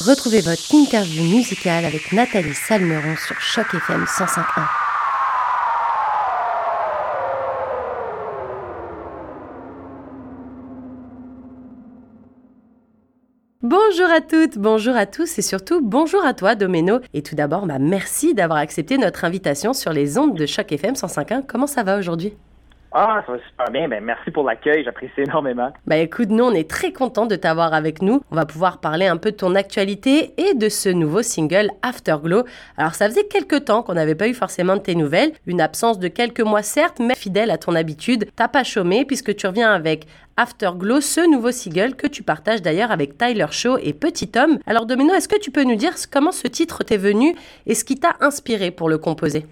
Retrouvez votre interview musicale avec Nathalie Salmeron sur Choc FM 105.1. Bonjour à toutes, bonjour à tous et surtout bonjour à toi Domeno. Et tout d'abord, bah, merci d'avoir accepté notre invitation sur les ondes de Choc FM 105.1. Comment ça va aujourd'hui? Ah, ça va super bien. Ben, merci pour l'accueil. J'apprécie énormément. Bah, écoute, nous, on est très contents de t'avoir avec nous. On va pouvoir parler un peu de ton actualité et de ce nouveau single Afterglow. Alors, ça faisait quelques temps qu'on n'avait pas eu forcément de tes nouvelles. Une absence de quelques mois, certes, mais fidèle à ton habitude. T'as pas chômé puisque tu reviens avec Afterglow, ce nouveau single que tu partages d'ailleurs avec Tyler Shaw et Petit Homme. Alors, Domino, est-ce que tu peux nous dire comment ce titre t'est venu et ce qui t'a inspiré pour le composer?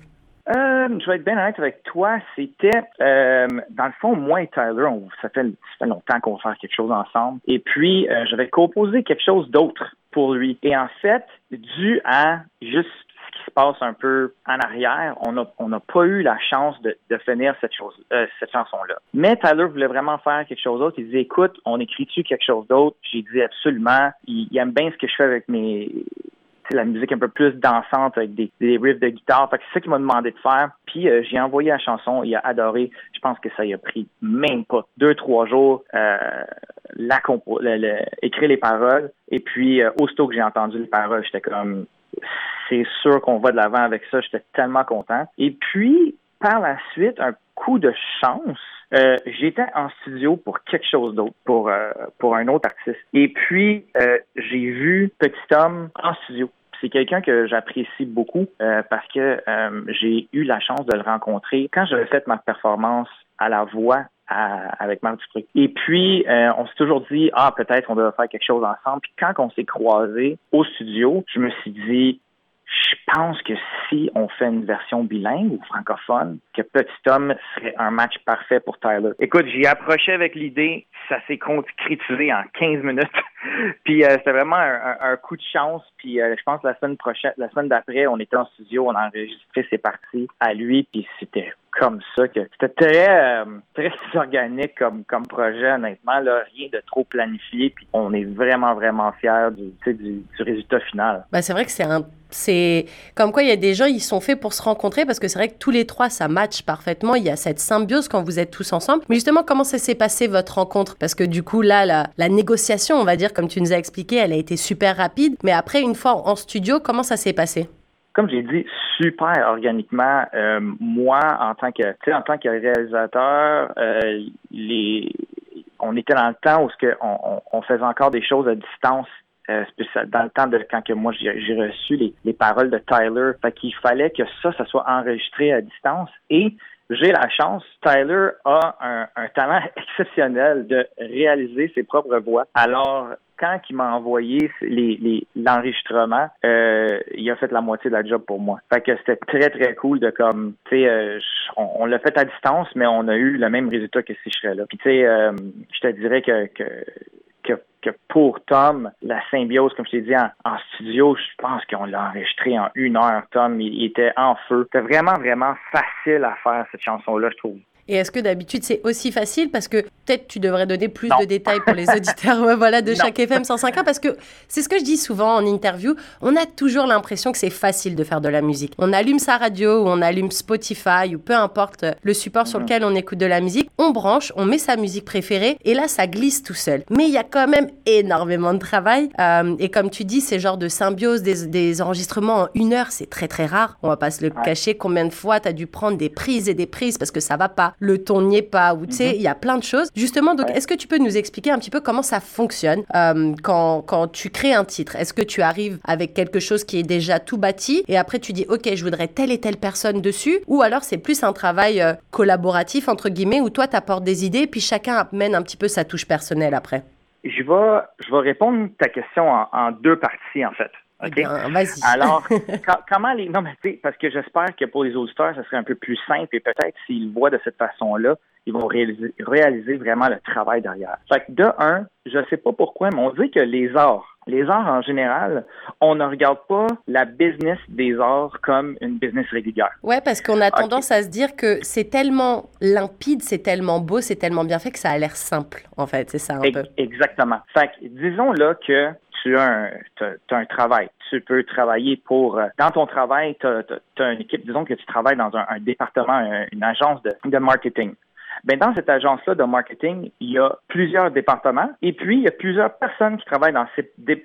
Euh, je vais être bien honnête avec toi. C'était, euh, dans le fond, moi et Tyler, on, ça, fait, fait longtemps qu'on va faire quelque chose ensemble. Et puis, euh, j'avais composé quelque chose d'autre pour lui. Et en fait, dû à juste ce qui se passe un peu en arrière, on n'a on n'a pas eu la chance de, de finir cette chose, euh, cette chanson-là. Mais Tyler voulait vraiment faire quelque chose d'autre. Il disait, écoute, on écrit-tu quelque chose d'autre? J'ai dit absolument. Il aime bien ce que je fais avec mes la musique un peu plus dansante avec des, riffs de guitare. c'est ça qu'il m'a demandé de faire. Puis euh, j'ai envoyé la chanson, il a adoré. Je pense que ça y a pris même pas deux, trois jours euh, la écrire les paroles. Et puis euh, aussitôt que j'ai entendu les paroles, j'étais comme c'est sûr qu'on va de l'avant avec ça. J'étais tellement content. Et puis par la suite, un coup de chance. j'étais en studio pour quelque chose d'autre, pour pour un autre artiste. Et puis j'ai vu Petit Homme en studio c'est quelqu'un que j'apprécie beaucoup euh, parce que euh, j'ai eu la chance de le rencontrer quand j'avais fait ma performance à la voix avec Marc Dupré. Et puis, euh, on s'est toujours dit, ah, peut-être on devrait faire quelque chose ensemble. Puis quand on s'est croisés au studio, je me suis dit, je pense que si on fait une version bilingue ou francophone, que Petit Homme serait un match parfait pour Tyler. Écoute, j'y approchais avec l'idée, ça s'est concrétisé en 15 minutes. puis euh, c'était vraiment un, coup de chance. Puis euh, je pense que la semaine prochaine, la semaine d'après, on était en studio, on a enregistré ses parties à lui, puis c'était comme ça c'était très euh, très organique comme comme projet honnêtement là rien de trop planifié puis on est vraiment vraiment fiers du du, résultat final. Ben, c'est vrai que c'est un c'est comme quoi il y a des gens ils sont faits pour se rencontrer parce que c'est vrai que tous les trois ça match parfaitement. Il y a cette symbiose quand vous êtes tous ensemble. Mais justement comment ça s'est passé votre rencontre? Parce que du coup là la négociation on va dire comme tu nous as expliqué elle a été super rapide. Mais après une fois en studio comment ça s'est passé? Comme j'ai dit, super organiquement. Euh, moi, en tant que, en tant que réalisateur, euh, les, on était dans le temps où ce que on, on, faisait encore des choses à distance. Euh, dans le temps de quand que moi j'ai reçu les, les, paroles de Tyler, fait qu'il fallait que ça, ça soit enregistré à distance. Et j'ai la chance, Tyler a un, un, talent exceptionnel de réaliser ses propres voix. Alors, quand il m'a envoyé les, l'enregistrement, euh, il a fait la moitié de la job pour moi. Fait que c'était très, très cool de comme, tu sais, euh, on, l'a fait à distance, mais on a eu le même résultat que si je serais là. Puis tu sais, euh, je te dirais que, que que, pour Tom, la symbiose, comme je t'ai dit, en, studio, je pense qu'on l'a enregistré en une heure. Tom, il, était en feu. C'était vraiment, vraiment facile à faire, cette chanson-là, je trouve. Et est-ce que d'habitude c'est aussi facile? Parce que peut-être tu devrais donner plus de détails pour les auditeurs voilà, de chaque FM 105.1 parce que c'est ce que je dis souvent en interview, on a toujours l'impression que c'est facile de faire de la musique. On allume sa radio ou on allume Spotify ou peu importe le support sur mhm. lequel on écoute de la musique, on branche, on met sa musique préférée et là ça glisse tout seul. Mais il y a quand même énormément de travail euh, et comme tu dis, ces genres de symbiose, des, enregistrements en une heure, c'est très très rare. On va pas se le cacher. Combien de fois tu as dû prendre des prises et des prises parce que ça va pas le ton n'y est pas, ou tu sais, mhm. il y a plein de choses. Justement, donc, est-ce que tu peux nous expliquer un petit peu comment ça fonctionne euh, quand, quand tu crées un titre? Est-ce que tu arrives avec quelque chose qui est déjà tout bâti et après tu dis, OK, je voudrais telle et telle personne dessus? Ou alors c'est plus un travail euh, collaboratif, entre guillemets, où toi, tu apportes des idées, puis chacun amène un petit peu sa touche personnelle après? Je vais, je vais répondre à ta question en, en deux parties, en fait. Vas-y. Alors, comment les. Non, mais tu sais, parce que j'espère que pour les auditeurs, ça serait un peu plus simple et peut-être s'ils voient de cette façon-là, ils vont réaliser, réaliser vraiment le travail derrière. Fait que de un, je sais pas pourquoi, mais on dit que les arts, les arts en général, on ne regarde pas la business des arts comme une business régulière. Ouais, parce qu'on a tendance à se dire que c'est tellement limpide, c'est tellement beau, c'est tellement bien fait que ça a l'air simple, en fait. C'est ça un peu. Exactement. Fait que disons là que tu as un, as, un travail. Tu peux travailler pour... Euh, dans ton travail, tu as, une équipe, disons que tu travailles dans un, département, une agence de, de marketing. Ben, dans cette agence-là de marketing, il y a plusieurs départements et puis il y a plusieurs personnes qui travaillent dans,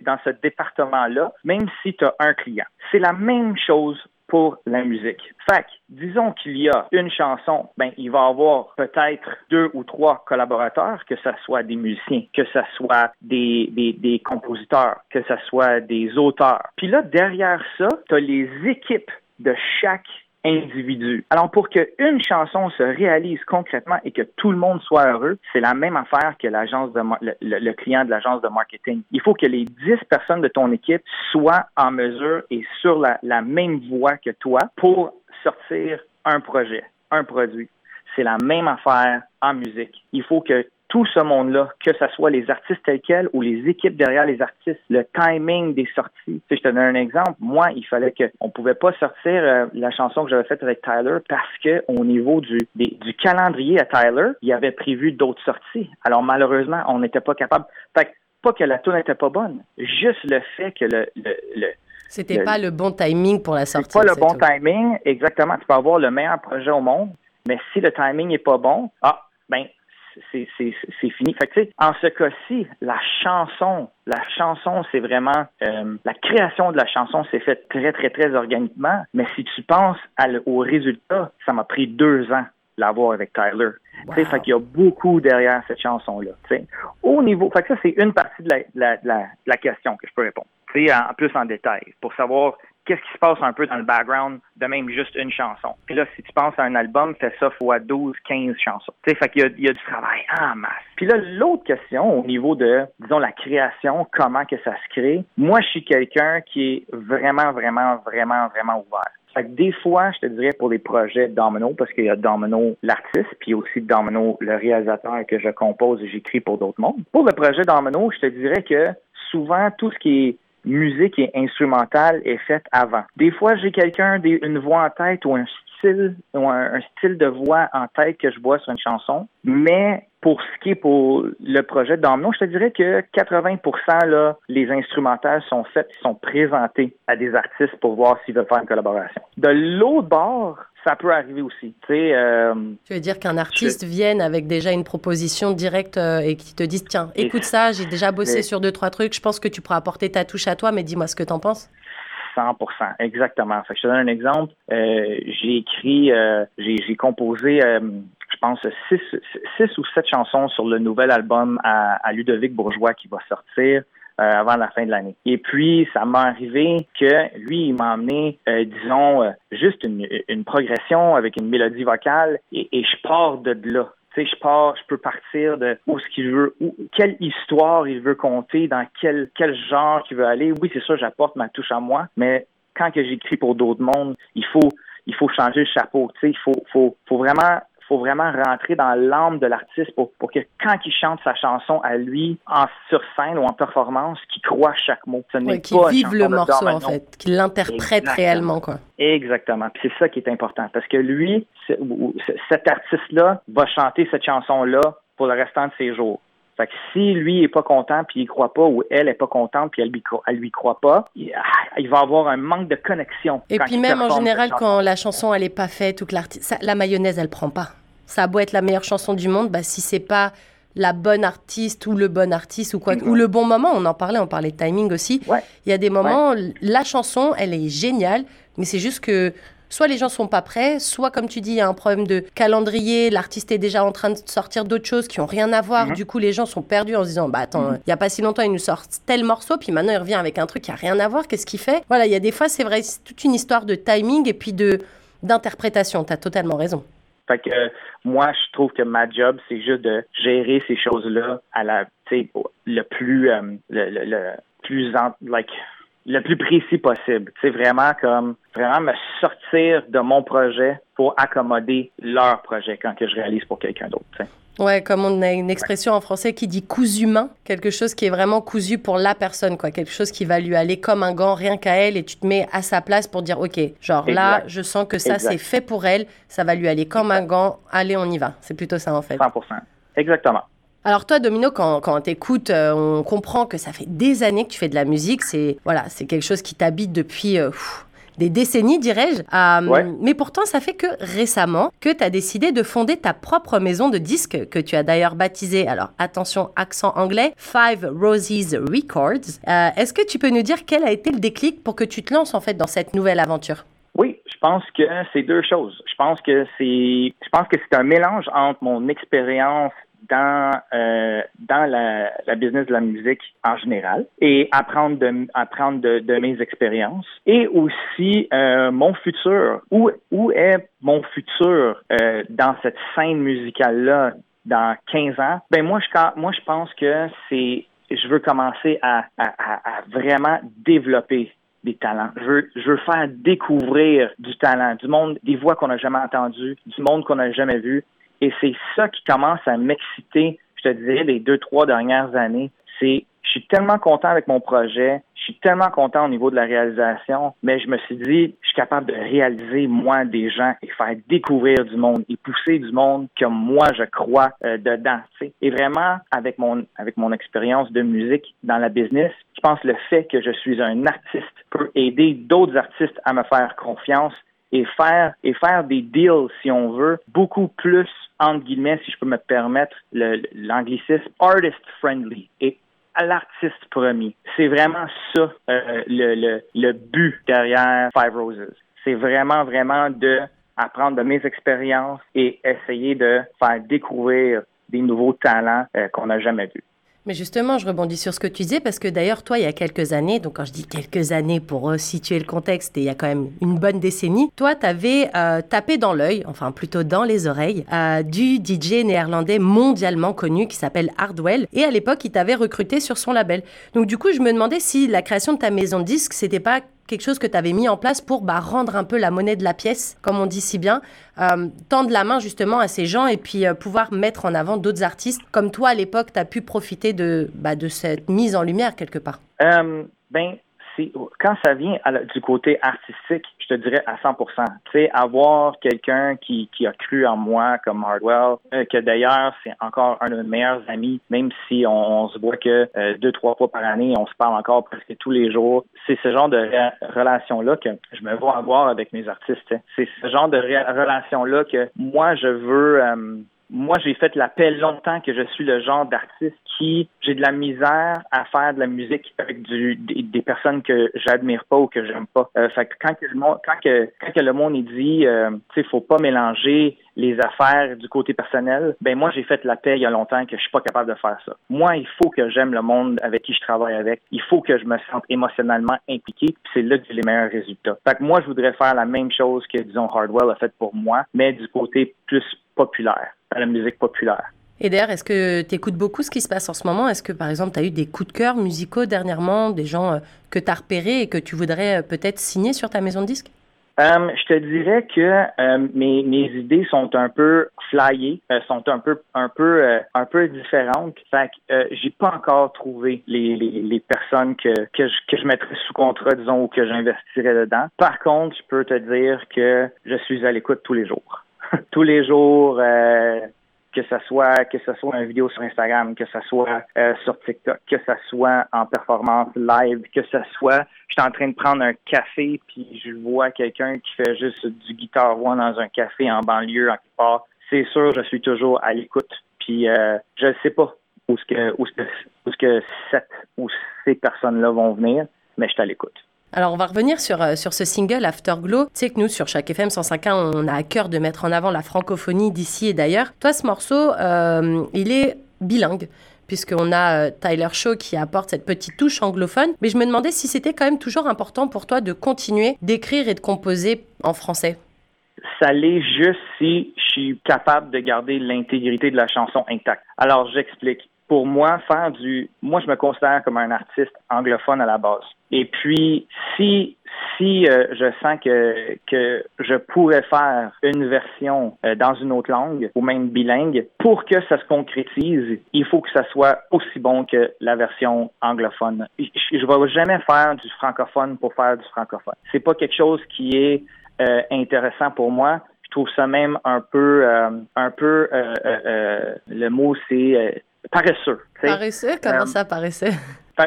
dans ce département-là, même si tu as un client. C'est la même chose pour la musique. Fait disons qu'il y a une chanson, ben, il va avoir peut-être deux ou trois collaborateurs, que ce soit des musiciens, que ce soit des, des, des compositeurs, que ce soit des auteurs. Puis là, derrière ça, tu as les équipes de chaque individu. Alors, pour qu'une chanson se réalise concrètement et que tout le monde soit heureux, c'est la même affaire que l'agence de le, client de l'agence de marketing. Il faut que les dix personnes de ton équipe soient en mesure et sur la même voie que toi pour sortir un projet, un produit. C'est la même affaire en musique. Il faut que tout ce monde-là, que ce soit les artistes tels quels ou les équipes derrière les artistes, le timing des sorties. Tu je te donne un exemple. Moi, il fallait que on pouvait pas sortir euh, la chanson que j'avais faite avec Tyler parce que au niveau du, du calendrier à Tyler, il avait prévu d'autres sorties. Alors malheureusement, on n'était pas capable. Fait pas que la tune n'était pas bonne, juste le fait que le, le, c'était pas le bon timing pour la sortie. pas le bon timing, exactement. Tu peux avoir le meilleur projet au monde, mais si le timing n'est pas bon, ah, ben, c'est fini. Fait en ce cas-ci, la chanson, la chanson, c'est vraiment euh, la création de la chanson s'est faite très, très, très organiquement. Mais si tu penses au résultat, ça m'a pris deux ans l'avoir avec Tyler. Wow. Fait qu'il y a beaucoup derrière cette chanson-là. Au niveau, fait que ça, c'est une partie de la, la, question que je peux répondre. En plus en détail, pour savoir qu'est-ce qui se passe un peu dans le background de même juste une chanson. Puis là, si tu penses à un album, fais ça fois 12, 15 chansons. Tu sais, fait qu'il y y a du travail en masse. Puis là, l'autre question au niveau de, disons, la création, comment que ça se crée, moi, je suis quelqu'un qui est vraiment, vraiment, vraiment, vraiment ouvert. Fait que des fois, je te dirais pour les projets Domino, parce qu'il y a Domino l'artiste, puis aussi Domino le réalisateur que je compose et j'écris pour d'autres mondes. Pour le projet Domino, je te dirais que souvent, tout ce qui est musique et instrumentale est faite avant. Des fois, j'ai quelqu'un, une voix en tête ou un style, ou un, style de voix en tête que je vois sur une chanson, mais pour ce qui est pour le projet d'Amnon, je te dirais que 80 là, les instrumentales sont faites, sont présentés à des artistes pour voir s'ils veulent faire une collaboration. De l'autre bord, ça peut arriver aussi. Tu, sais, euh, tu veux dire qu'un artiste vienne avec déjà une proposition directe euh, et qui te dise tiens, écoute ça, j'ai déjà bossé sur deux trois trucs, je pense que tu pourras apporter ta touche à toi, mais dis-moi ce que tu en penses. 100 exactement. Fait je te donne un exemple. Euh, j'ai écrit, j'ai composé, je pense, six, six, ou sept chansons sur le nouvel album à, à Ludovic Bourgeois qui va sortir. Euh, avant la fin de l'année. Et puis, ça m'est arrivé que lui, il m'a amené, euh, disons, euh, juste une, une, progression avec une mélodie vocale et, et je pars de là. Tu sais, je pars, je peux partir de où ce qu'il veut, où, quelle histoire il veut compter, dans quel, quel genre qu'il veut aller. Oui, c'est ça, j'apporte ma touche à moi, mais quand que j'écris pour d'autres mondes, il faut, il faut changer le chapeau. Tu sais, il faut, faut, faut vraiment faut vraiment rentrer dans l'âme de l'artiste pour, pour que quand il chante sa chanson à lui, en sur scène ou en performance, qu'il croit chaque mot. Ce n'est qu'il vive le morceau, en fait, qu'il l'interprète réellement, quoi. Exactement. Puis c'est ça qui est important. Parce que lui, cet artiste-là va chanter cette chanson-là pour le restant de ses jours. Fait que si lui est pas content puis il croit pas ou elle est pas contente puis elle lui elle lui croit pas, il, ah, va avoir un manque de connexion. Et puis même en général quand la chanson elle est pas faite ou que l'artiste la mayonnaise elle prend pas. Ça a beau être la meilleure chanson du monde, bah si c'est pas la bonne artiste ou le bon artiste ou quoi ou le bon moment, on en parlait, on parlait de timing aussi. Il y a des moments la chanson, elle est géniale, mais c'est juste que soit les gens sont pas prêts, soit comme tu dis, il y a un problème de calendrier, l'artiste est déjà en train de sortir d'autres choses qui ont rien à voir. Du coup, les gens sont perdus en se disant, bah attends, il y a pas si longtemps, il nous sort tel morceau, puis maintenant il revient avec un truc qui a rien à voir. Qu'est-ce qu'il fait? Voilà, il y a des fois, c'est vrai, c'est toute une histoire de timing et puis de d'interprétation. Tu as totalement raison. Fait que moi, je trouve que ma job, c'est juste de gérer ces choses-là à la, le plus, euh, le, le, le, plus, like, le plus précis possible. C'est vraiment comme vraiment me sortir de mon projet pour accommoder leur projet quand que je réalise pour quelqu'un d'autre. Ouais, comme on a une expression en français qui dit cousu humain, quelque chose qui est vraiment cousu pour la personne, quoi, quelque chose qui va lui aller comme un gant rien qu'à elle et tu te mets à sa place pour dire ok, genre là, je sens que ça c'est fait pour elle, ça va lui aller comme un gant, allez on y va. C'est plutôt ça en fait. 100%. Exactement. Alors toi, Domino, quand, quand on t'écoute, euh, on comprend que ça fait des années que tu fais de la musique. C'est voilà, c'est quelque chose qui t'habite depuis euh, des décennies, dirais-je. Euh, mais pourtant, ça fait que récemment que tu as décidé de fonder ta propre maison de disques que tu as d'ailleurs baptisée, alors attention, accent anglais, Five Roses Records. Est-ce que tu peux nous dire quel a été le déclic pour que tu te lances en fait dans cette nouvelle aventure? Oui, je pense que c'est deux choses. Je pense que c'est, je pense que c'est un mélange entre mon expérience dans euh, dans la, business de la musique en général et apprendre de apprendre de, mes expériences et aussi euh, mon futur où où est mon futur euh, dans cette scène musicale là dans 15 ans? Ben moi je moi je pense que c'est je veux commencer à, à, à vraiment développer des talents. Je veux, je veux faire découvrir du talent, du monde, des voix qu'on n'a jamais entendues, du monde qu'on n'a jamais vu. Et c'est ça qui commence à m'exciter, je te dirais, les deux, trois dernières années. C'est, je suis tellement content avec mon projet, je suis tellement content au niveau de la réalisation, mais je me suis dit, je suis capable de réaliser, moi, des gens et faire découvrir du monde et pousser du monde comme moi, je crois euh, dedans. Et vraiment, avec mon, avec mon expérience de musique dans la business, je pense le fait que je suis un artiste peut aider d'autres artistes à me faire confiance et faire et faire des deals, si on veut, beaucoup plus entre guillemets, si je peux me permettre l'anglicisme, artist friendly et à l'artiste premier. C'est vraiment ça euh, le, le, le but derrière Five Roses. C'est vraiment, vraiment de apprendre de mes expériences et essayer de faire découvrir des nouveaux talents euh, qu'on n'a jamais vus. Mais justement, je rebondis sur ce que tu disais parce que d'ailleurs, toi, il y a quelques années, donc quand je dis quelques années pour situer le contexte, et il y a quand même une bonne décennie, toi, tu avais euh, tapé dans l'œil, enfin plutôt dans les oreilles, euh, du DJ néerlandais mondialement connu qui s'appelle Hardwell. Et à l'époque, il t'avait recruté sur son label. Donc du coup, je me demandais si la création de ta maison de disques, c'était pas quelque chose que tu avais mis en place pour bah, rendre un peu la monnaie de la pièce, comme on dit si bien, euh, tendre la main justement à ces gens et puis euh, pouvoir mettre en avant d'autres artistes, comme toi à l'époque, tu as pu profiter de, bah, de cette mise en lumière quelque part. Euh, ben, quand ça vient du côté artistique, je te dirais à 100 Tu sais, avoir quelqu'un qui, qui a cru en moi comme Hardwell, euh, que d'ailleurs c'est encore un de mes meilleurs amis, même si on, se voit que euh, deux trois fois par année, on se parle encore presque tous les jours. C'est ce genre de relation là que je me vois avoir avec mes artistes. C'est ce genre de relation là que moi je veux. Euh, moi, j'ai fait la paix longtemps que je suis le genre d'artiste qui, j'ai de la misère à faire de la musique avec du, des, personnes que j'admire pas ou que j'aime pas. Euh, fait que quand, le monde, quand, que, quand le monde est dit, euh, tu sais, faut pas mélanger les affaires du côté personnel, ben moi, j'ai fait la paix il y a longtemps que je suis pas capable de faire ça. Moi, il faut que j'aime le monde avec qui je travaille avec. Il faut que je me sente émotionnellement impliqué, c'est là que j'ai les meilleurs résultats. Fait que moi, je voudrais faire la même chose que, disons, Hardwell a fait pour moi, mais du côté plus populaire à la musique populaire. Et d'ailleurs, est-ce que tu écoutes beaucoup ce qui se passe en ce moment? Est-ce que, par exemple, tu as eu des coups de cœur musicaux dernièrement, des gens euh, que tu as repérés et que tu voudrais euh, peut-être signer sur ta maison de disques? Euh, je te dirais que mes, mes idées sont un peu flyées, sont un peu un peu un peu différentes. Fait que j'ai pas encore trouvé les, les, les personnes que, que, je, que je mettrais sous contrat, disons, ou que j'investirais dedans. Par contre, je peux te dire que je suis à l'écoute tous les jours. tous les jours, euh, que ce soit que ce soit une vidéo sur Instagram, que ce soit euh, sur TikTok, que ce soit en performance live, que ce soit je suis en train de prendre un café puis je vois quelqu'un qui fait juste du guitar one dans un café en banlieue en quelque part. C'est sûr, je suis toujours à l'écoute. Puis euh, je ne sais pas où ce que où ce que où ce que cette ou ces personnes-là vont venir, mais je suis à l'écoute. Alors, on va revenir sur, euh, sur ce single Afterglow. Tu sais que nous, sur chaque FM 105.1, on a à cœur de mettre en avant la francophonie d'ici et d'ailleurs. Toi, ce morceau, euh, il est bilingue puisqu'on a euh, Tyler Shaw qui apporte cette petite touche anglophone. Mais je me demandais si c'était quand même toujours important pour toi de continuer d'écrire et de composer en français. Ça l'est juste si je suis capable de garder l'intégrité de la chanson intacte. Alors, j'explique pour moi, faire du, moi, je me considère comme un artiste anglophone à la base. Et puis, si si euh, je sens que que je pourrais faire une version euh, dans une autre langue ou même bilingue, pour que ça se concrétise, il faut que ça soit aussi bon que la version anglophone. Je, je vais jamais faire du francophone pour faire du francophone. C'est pas quelque chose qui est euh, intéressant pour moi. Je trouve ça même un peu un peu le mot c'est paresseux. Paresseux? Comment ça, paresseux?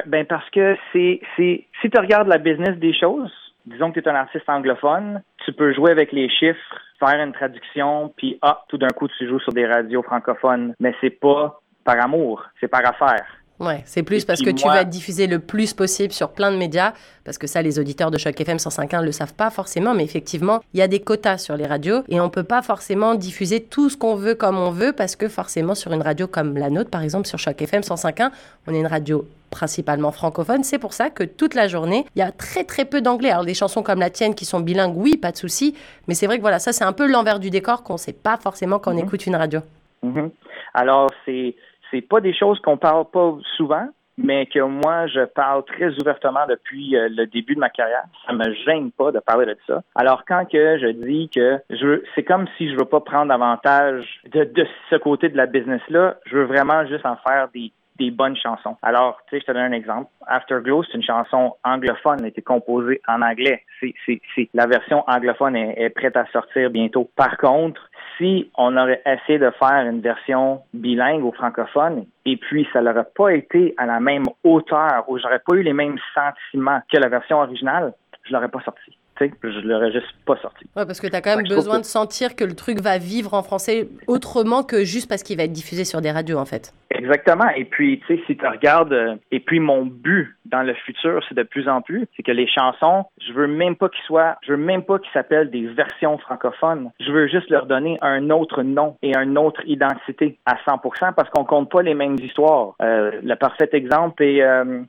Ben parce que c'est si tu regardes la business des choses, disons que tu es un artiste anglophone, tu peux jouer avec les chiffres, faire une traduction, puis ah, tout d'un coup tu joues sur des radios francophones, mais c'est pas par amour, c'est par affaire. Ouais, c'est plus parce que tu vas diffuser le plus possible sur plein de médias, parce que ça, les auditeurs de Choc FM 105.1 ne le savent pas forcément, mais effectivement, il y a des quotas sur les radios et on peut pas forcément diffuser tout ce qu'on veut comme on veut, parce que forcément, sur une radio comme la nôtre, par exemple, sur Choc FM 105.1, on est une radio principalement francophone. C'est pour ça que toute la journée, il y a très très peu d'anglais. Alors des chansons comme la tienne qui sont bilingues, oui, pas de souci, mais c'est vrai que voilà, ça c'est un peu l'envers du décor qu'on ne sait pas forcément quand on mhm. écoute une radio. Mhm. Alors c'est c'est pas des choses qu'on parle pas souvent, mais que moi, je parle très ouvertement depuis euh, le début de ma carrière. Ça me gêne pas de parler de ça. Alors, quand que je dis que je c'est comme si je veux pas prendre avantage de, ce côté de la business-là, je veux vraiment juste en faire des, des bonnes chansons. Alors, tu sais, je te donne un exemple. Afterglow, c'est une chanson anglophone, elle a été composée en anglais. C'est, c'est, c'est, la version anglophone est prête à sortir bientôt. Par contre, si on aurait essayé de faire une version bilingue ou francophone, et puis ça n'aurait pas été à la même hauteur, ou j'aurais pas eu les mêmes sentiments que la version originale, je l'aurais pas sorti je l'aurais juste pas sorti. Ouais, parce que tu as quand même besoin de sentir que le truc va vivre en français autrement que juste parce qu'il va être diffusé sur des radios, en fait. Exactement. Et puis, tu sais, si tu regardes, euh, et puis mon but dans le futur, c'est de plus en plus, c'est que les chansons, je veux même pas qu'ils soient, je veux même pas qu'ils s'appellent des versions francophones. Je veux juste leur donner un autre nom et une autre identité à 100% parce qu'on compte pas les mêmes histoires. Euh, le parfait exemple est, euh,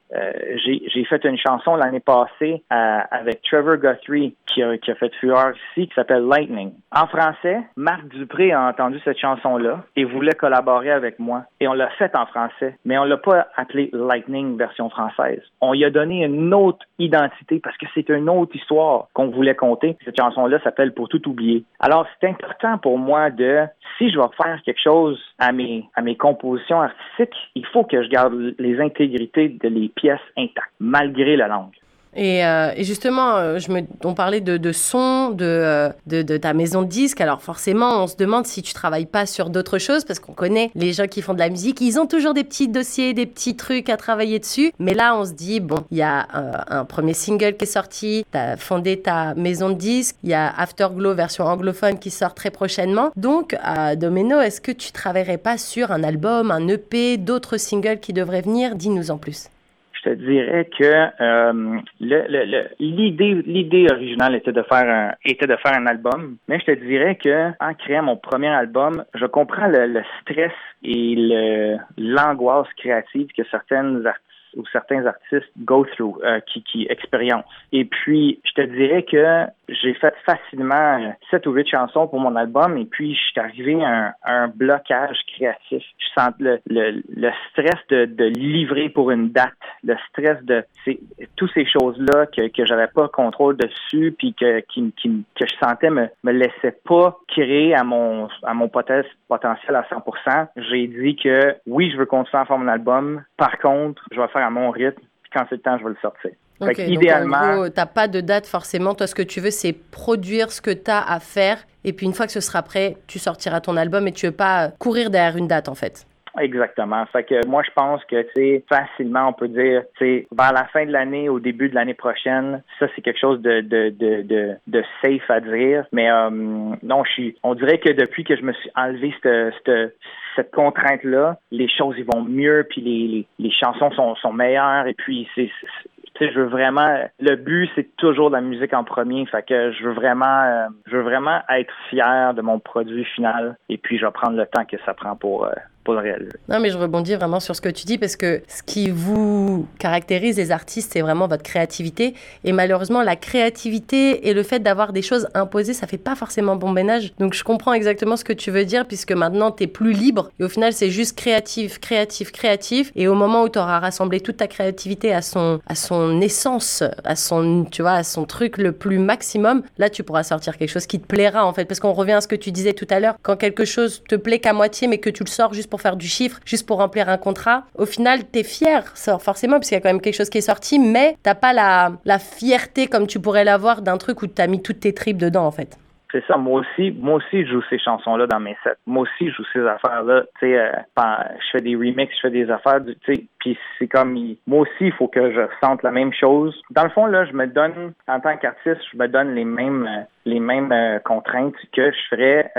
j'ai fait une chanson l'année passée avec Trevor Guthrie qui a, fait fureur ici, qui s'appelle Lightning. En français, Marc Dupré a entendu cette chanson-là et voulait collaborer avec moi. Et on l'a fait en français, mais on l'a pas appelé Lightning version française. On y a donné une autre identité parce que c'est une autre histoire qu'on voulait compter. Cette chanson-là s'appelle Pour tout oublier. Alors, c'est important pour moi de, si je vais faire quelque chose à mes, à mes compositions artistiques, il faut que je garde les intégrités de les pièces intactes, malgré la langue. Euh, et, justement, euh, je me, on parlait de, son, euh, de, ta maison de disques. Alors forcément, on se demande si tu travailles pas sur d'autres choses, parce qu'on connaît les gens qui font de la musique, ils ont toujours des petits dossiers, des petits trucs à travailler dessus. Mais là, on se dit, bon, il y a un premier single qui est sorti, tu as fondé ta maison de disques, il y a Afterglow version anglophone qui sort très prochainement. Donc, Domeno, est-ce que tu travaillerais pas sur un album, un EP, d'autres singles qui devraient venir? Dis-nous en plus je te dirais que euh, l'idée l'idée originale était de faire un était de faire un album, mais je te dirais que en créant mon premier album, je comprends le, le stress et le l'angoisse créative que certaines artistes ou certains artistes go through, euh, qui, qui expérimentent. Et puis, je te dirais que j'ai fait facilement sept ou huit chansons pour mon album et puis je suis arrivé à un, blocage créatif. Je sens le, stress de, livrer pour une date, le stress de toutes ces choses-là que, j'avais pas contrôle dessus puis que je sentais me, me laissait pas créer à mon, à mon potentiel à 100%. J'ai dit que oui, je veux continuer à faire mon album. Par contre, je vais faire à mon rythme. quand c'est le temps, je vais le sortir. Ok, idéalement. Donc t'as pas de date forcément. Toi, ce que tu veux, c'est produire ce que tu as à faire. Et puis, une fois que ce sera prêt, tu sortiras ton album et tu veux pas courir derrière une date, en fait. Exactement. Fait que moi, je pense que, tu facilement, on peut dire, tu vers la fin de l'année, au début de l'année prochaine, ça, c'est quelque chose de, de, de, de, de safe à dire. Mais euh, non, je suis, on dirait que depuis que je me suis enlevé cette, cette, cette contrainte-là, les choses, ils vont mieux, puis les, les, les chansons sont, sont meilleures, et puis c'est je veux vraiment. Le but, c'est toujours la musique en premier. Fait que je veux vraiment, euh, je veux vraiment être fier de mon produit final. Et puis, je vais prendre le temps que ça prend pour. Euh, le réaliser. Non, mais je rebondis vraiment sur ce que tu dis parce que ce qui vous caractérise les artistes, c'est vraiment votre créativité. Et malheureusement, la créativité et le fait d'avoir des choses imposées, ça fait pas forcément bon ménage. Donc je comprends exactement ce que tu veux dire puisque maintenant tu es plus libre et au final c'est juste créatif, créatif, créatif. Et au moment où tu auras rassemblé toute ta créativité à son, à son essence, à son, tu vois, à son truc le plus maximum, là tu pourras sortir quelque chose qui te plaira en fait. Parce qu'on revient à ce que tu disais tout à l'heure, quand quelque chose te plaît qu'à moitié mais que tu le sors juste pour faire du chiffre, juste pour remplir un contrat, au final tu es fier, forcément, parce qu'il y a quand même quelque chose qui est sorti, mais t'as pas la, la fierté comme tu pourrais l'avoir d'un truc où tu as mis toutes tes tripes dedans en fait. C'est ça. Moi aussi, moi aussi, je joue ces chansons-là dans mes sets. Moi aussi, je joue ces affaires-là. Tu sais, euh, je fais des remixes, je fais des affaires. Tu sais, puis c'est comme, moi aussi, il faut que je sente la même chose. Dans le fond, là, je me donne, en tant qu'artiste, je me donne les mêmes, euh, les mêmes euh, contraintes que je ferais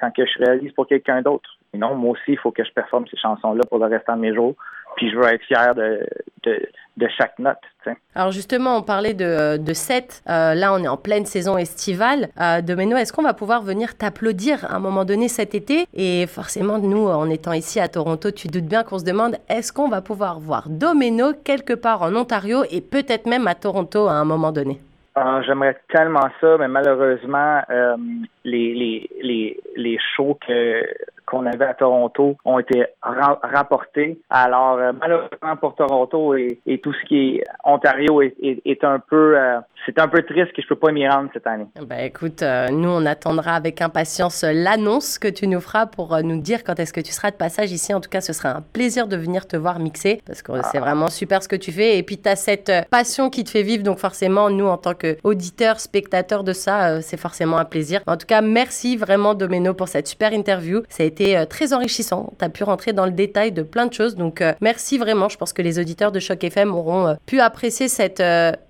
quand que je réalise pour quelqu'un d'autre. Non, moi aussi, il faut que je performe ces chansons-là pour le restant de mes jours. Puis je veux être fier de, de, chaque note. Alors justement, on parlait de, de set. Euh, là, on est en pleine saison estivale. Euh, est-ce qu'on va pouvoir venir t'applaudir à un moment donné cet été? Et forcément, nous, en étant ici à Toronto, tu doutes bien qu'on se demande est-ce qu'on va pouvoir voir Domeno quelque part en Ontario et peut-être même à Toronto à un moment donné. Ah, J'aimerais tellement ça, mais malheureusement, euh, les, les, les, les shows que qu'on avait à Toronto ont été rapportés. Alors, euh, malheureusement pour Toronto et, tout ce qui est Ontario est, un peu, euh, c'est un peu triste que je peux pas m'y rendre cette année. Ben écoute, euh, nous on attendra avec impatience l'annonce que tu nous feras pour nous dire quand est-ce que tu seras de passage ici. En tout cas, ce sera un plaisir de venir te voir mixer parce que c'est ah. vraiment super ce que tu fais. Et puis tu as cette passion qui te fait vivre, donc forcément, nous en tant qu'auditeurs, spectateurs de ça, c'est forcément un plaisir. En tout cas, merci vraiment Domeno pour cette super interview. Ça a été euh, très enrichissant. Tu as pu rentrer dans le détail de plein de choses. Donc, euh, merci vraiment. Je pense que les auditeurs de Choc FM auront euh, pu apprécier cette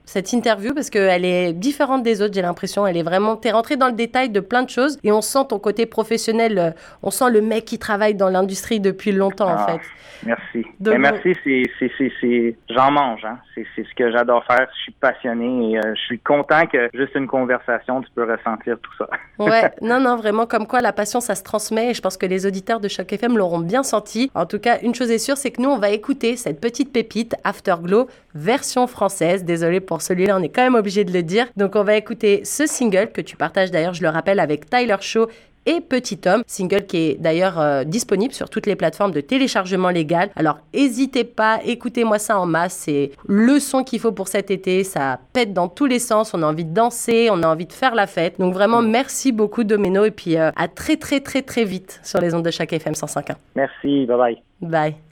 cette interview parce qu'elle est différente des autres, j'ai l'impression. Elle est vraiment. T'es rentré dans le détail de plein de choses et on sent ton côté professionnel. On sent le mec qui travaille dans l'industrie depuis longtemps, en ah, fait. Merci. Mais merci, c'est. J'en mange, hein. C'est ce que j'adore faire. Je suis passionné et je suis content que juste une conversation, tu peux ressentir tout ça. ouais, non, non, vraiment, comme quoi la passion, ça se transmet et je pense que les auditeurs de Choc FM l'auront bien senti. En tout cas, une chose est sûre, c'est que nous, on va écouter cette petite pépite Afterglow version française. Désolé pour celui-là, on est quand même obligé de le dire. Donc, on va écouter ce single que tu partages d'ailleurs, je le rappelle, avec Tyler Shaw et Petit Homme, single qui est d'ailleurs euh, disponible sur toutes les plateformes de téléchargement légal. Alors n'hésitez pas, écoutez-moi ça en masse, c'est le son qu'il faut pour cet été, ça pète dans tous les sens, on a envie de danser, on a envie de faire la fête. Donc vraiment merci beaucoup Domino et puis euh, à très très très très vite sur les ondes de chaque FM 105.1. Merci, bye bye. Bye.